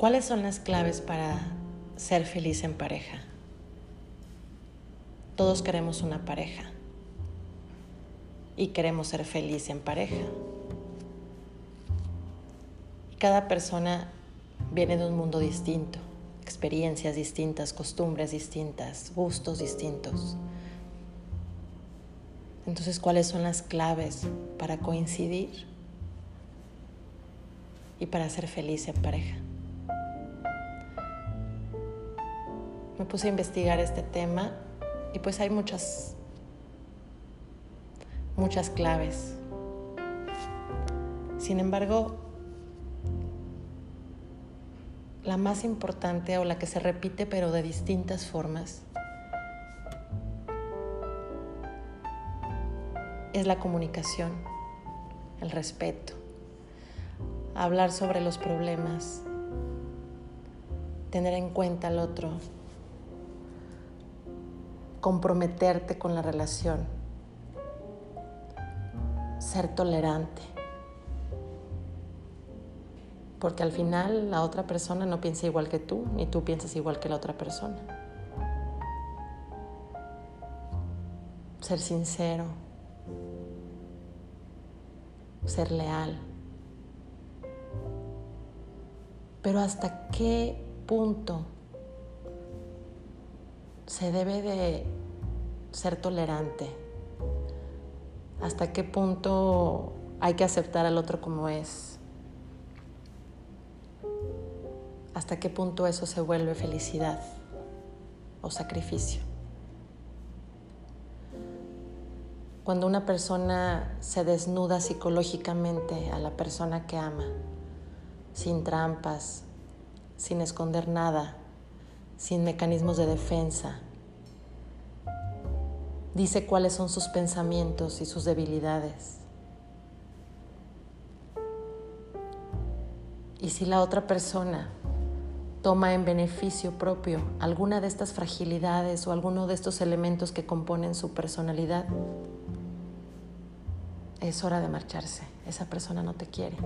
¿Cuáles son las claves para ser feliz en pareja? Todos queremos una pareja y queremos ser feliz en pareja. Cada persona viene de un mundo distinto, experiencias distintas, costumbres distintas, gustos distintos. Entonces, ¿cuáles son las claves para coincidir y para ser feliz en pareja? Me puse a investigar este tema y pues hay muchas muchas claves. Sin embargo, la más importante o la que se repite pero de distintas formas es la comunicación, el respeto, hablar sobre los problemas, tener en cuenta al otro, comprometerte con la relación, ser tolerante. Porque al final la otra persona no piensa igual que tú, ni tú piensas igual que la otra persona. Ser sincero, ser leal. Pero hasta qué punto se debe de ser tolerante? ¿Hasta qué punto hay que aceptar al otro como es? ¿Hasta qué punto eso se vuelve felicidad o sacrificio? Cuando una persona se desnuda psicológicamente a la persona que ama, sin trampas, sin esconder nada, sin mecanismos de defensa, dice cuáles son sus pensamientos y sus debilidades. Y si la otra persona toma en beneficio propio alguna de estas fragilidades o alguno de estos elementos que componen su personalidad, es hora de marcharse. Esa persona no te quiere.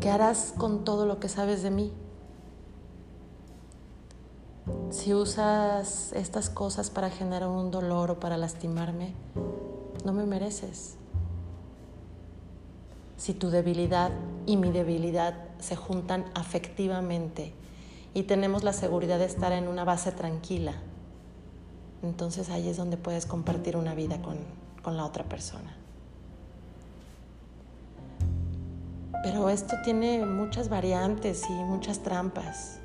¿Qué harás con todo lo que sabes de mí? Si usas estas cosas para generar un dolor o para lastimarme, no me mereces. Si tu debilidad y mi debilidad se juntan afectivamente y tenemos la seguridad de estar en una base tranquila, entonces ahí es donde puedes compartir una vida con, con la otra persona. Pero esto tiene muchas variantes y muchas trampas.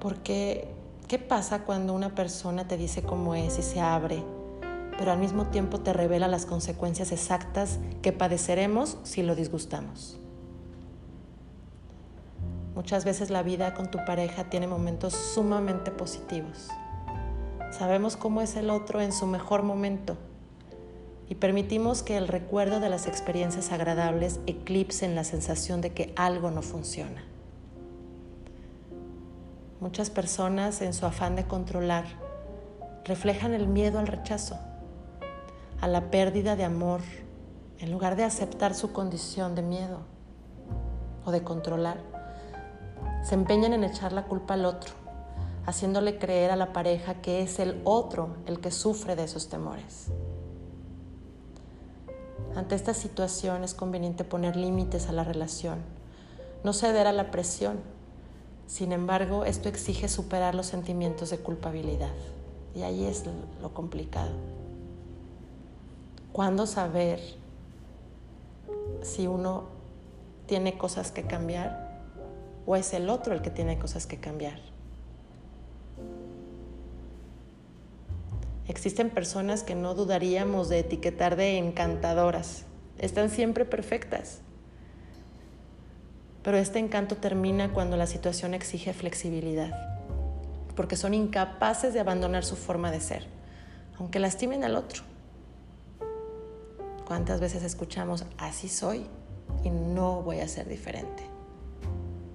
Porque, ¿qué pasa cuando una persona te dice cómo es y se abre, pero al mismo tiempo te revela las consecuencias exactas que padeceremos si lo disgustamos? Muchas veces la vida con tu pareja tiene momentos sumamente positivos. Sabemos cómo es el otro en su mejor momento y permitimos que el recuerdo de las experiencias agradables eclipsen la sensación de que algo no funciona. Muchas personas en su afán de controlar reflejan el miedo al rechazo, a la pérdida de amor, en lugar de aceptar su condición de miedo o de controlar. Se empeñan en echar la culpa al otro, haciéndole creer a la pareja que es el otro el que sufre de esos temores. Ante esta situación es conveniente poner límites a la relación, no ceder a la presión sin embargo, esto exige superar los sentimientos de culpabilidad. Y ahí es lo complicado. ¿Cuándo saber si uno tiene cosas que cambiar o es el otro el que tiene cosas que cambiar? Existen personas que no dudaríamos de etiquetar de encantadoras. Están siempre perfectas. Pero este encanto termina cuando la situación exige flexibilidad, porque son incapaces de abandonar su forma de ser, aunque lastimen al otro. ¿Cuántas veces escuchamos, así soy y no voy a ser diferente?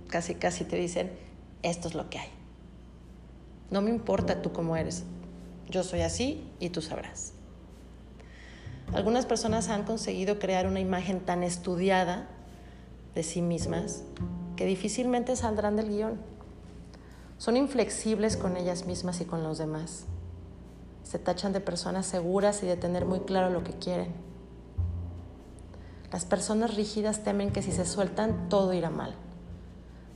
Casi, casi te dicen, esto es lo que hay. No me importa tú cómo eres, yo soy así y tú sabrás. Algunas personas han conseguido crear una imagen tan estudiada de sí mismas que difícilmente saldrán del guion. Son inflexibles con ellas mismas y con los demás. Se tachan de personas seguras y de tener muy claro lo que quieren. Las personas rígidas temen que si se sueltan todo irá mal.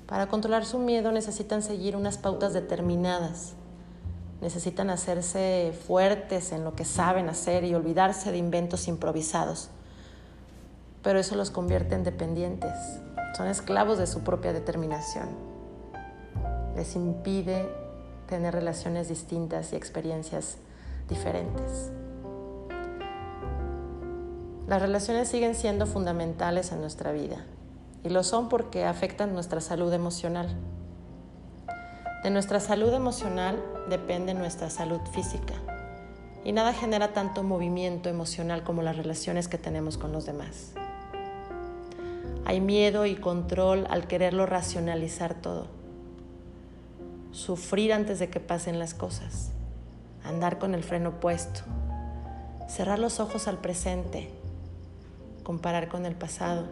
Para controlar su miedo necesitan seguir unas pautas determinadas. Necesitan hacerse fuertes en lo que saben hacer y olvidarse de inventos improvisados. Pero eso los convierte en dependientes. Son esclavos de su propia determinación. Les impide tener relaciones distintas y experiencias diferentes. Las relaciones siguen siendo fundamentales en nuestra vida y lo son porque afectan nuestra salud emocional. De nuestra salud emocional depende nuestra salud física y nada genera tanto movimiento emocional como las relaciones que tenemos con los demás. Hay miedo y control al quererlo racionalizar todo. Sufrir antes de que pasen las cosas. Andar con el freno puesto. Cerrar los ojos al presente comparar con el pasado,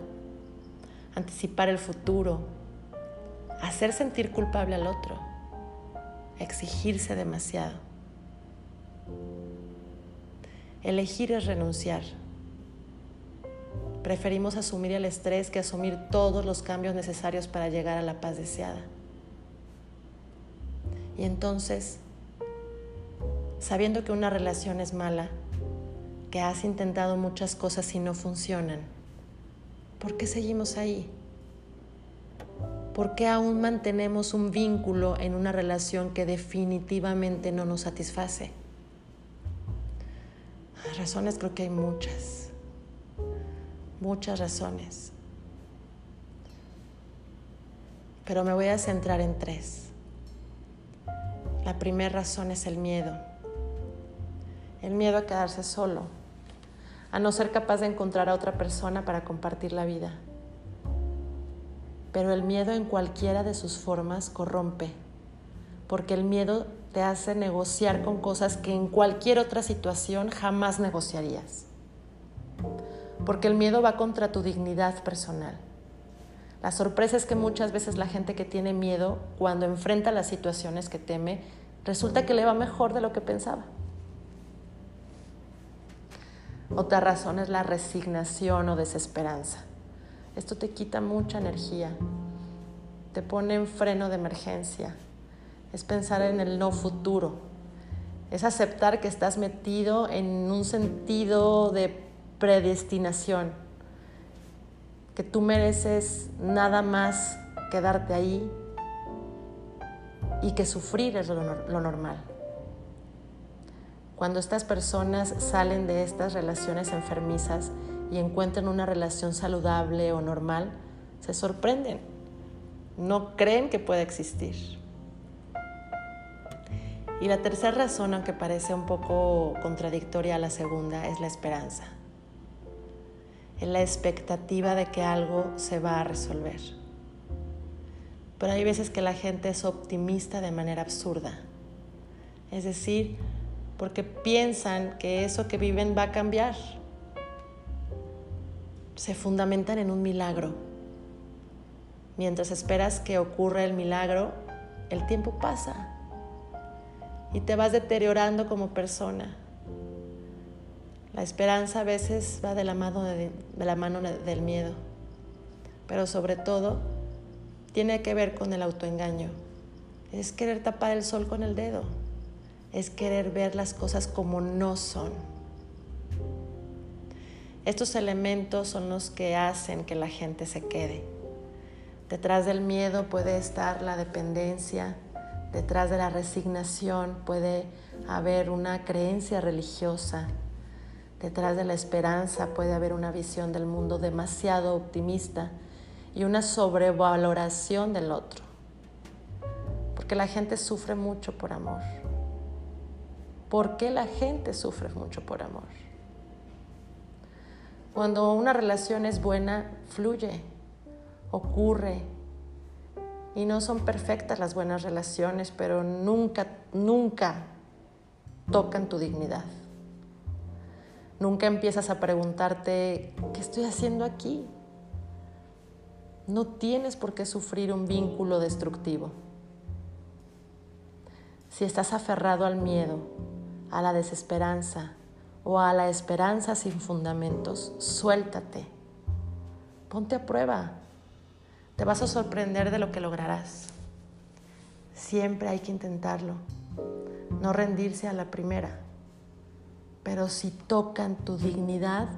anticipar el futuro, hacer sentir culpable al otro, exigirse demasiado. Elegir es renunciar. Preferimos asumir el estrés que asumir todos los cambios necesarios para llegar a la paz deseada. Y entonces, sabiendo que una relación es mala, que has intentado muchas cosas y no funcionan, ¿por qué seguimos ahí? ¿Por qué aún mantenemos un vínculo en una relación que definitivamente no nos satisface? Razones creo que hay muchas, muchas razones. Pero me voy a centrar en tres. La primera razón es el miedo. El miedo a quedarse solo a no ser capaz de encontrar a otra persona para compartir la vida. Pero el miedo en cualquiera de sus formas corrompe, porque el miedo te hace negociar con cosas que en cualquier otra situación jamás negociarías. Porque el miedo va contra tu dignidad personal. La sorpresa es que muchas veces la gente que tiene miedo, cuando enfrenta las situaciones que teme, resulta que le va mejor de lo que pensaba. Otra razón es la resignación o desesperanza. Esto te quita mucha energía, te pone en freno de emergencia, es pensar en el no futuro, es aceptar que estás metido en un sentido de predestinación, que tú mereces nada más quedarte ahí y que sufrir es lo, normal. Cuando estas personas salen de estas relaciones enfermizas y encuentran una relación saludable o normal, se sorprenden. No creen que pueda existir. Y la tercera razón, aunque parece un poco contradictoria a la segunda, es la esperanza. Es la expectativa de que algo se va a resolver. Pero hay veces que la gente es optimista de manera absurda. Es decir, porque piensan que eso que viven va a cambiar. Se fundamentan en un milagro. Mientras esperas que ocurra el milagro, el tiempo pasa y te vas deteriorando como persona. La esperanza a veces va de la mano, de, la mano del miedo, pero sobre todo tiene que ver con el autoengaño. Es querer tapar el sol con el dedo es querer ver las cosas como no son. Estos elementos son los que hacen que la gente se quede. Detrás del miedo puede estar la dependencia, detrás de la resignación puede haber una creencia religiosa, detrás de la esperanza puede haber una visión del mundo demasiado optimista y una sobrevaloración del otro, porque la gente sufre mucho por amor. ¿Por qué la gente sufre mucho por amor? Cuando una relación es buena, fluye, ocurre. Y no son perfectas las buenas relaciones, pero nunca, nunca tocan tu dignidad. Nunca empiezas a preguntarte, ¿qué estoy haciendo aquí? No tienes por qué sufrir un vínculo destructivo. Si estás aferrado al miedo, a la desesperanza o a la esperanza sin fundamentos, suéltate. Ponte a prueba. Te vas a sorprender de lo que lograrás. Siempre hay que intentarlo. No rendirse a la primera. Pero si tocan tu dignidad,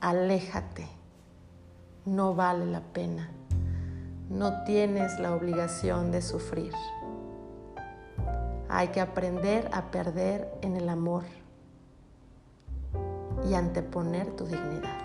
aléjate. No vale la pena. No tienes la obligación de sufrir. Hay que aprender a perder en el amor y anteponer tu dignidad.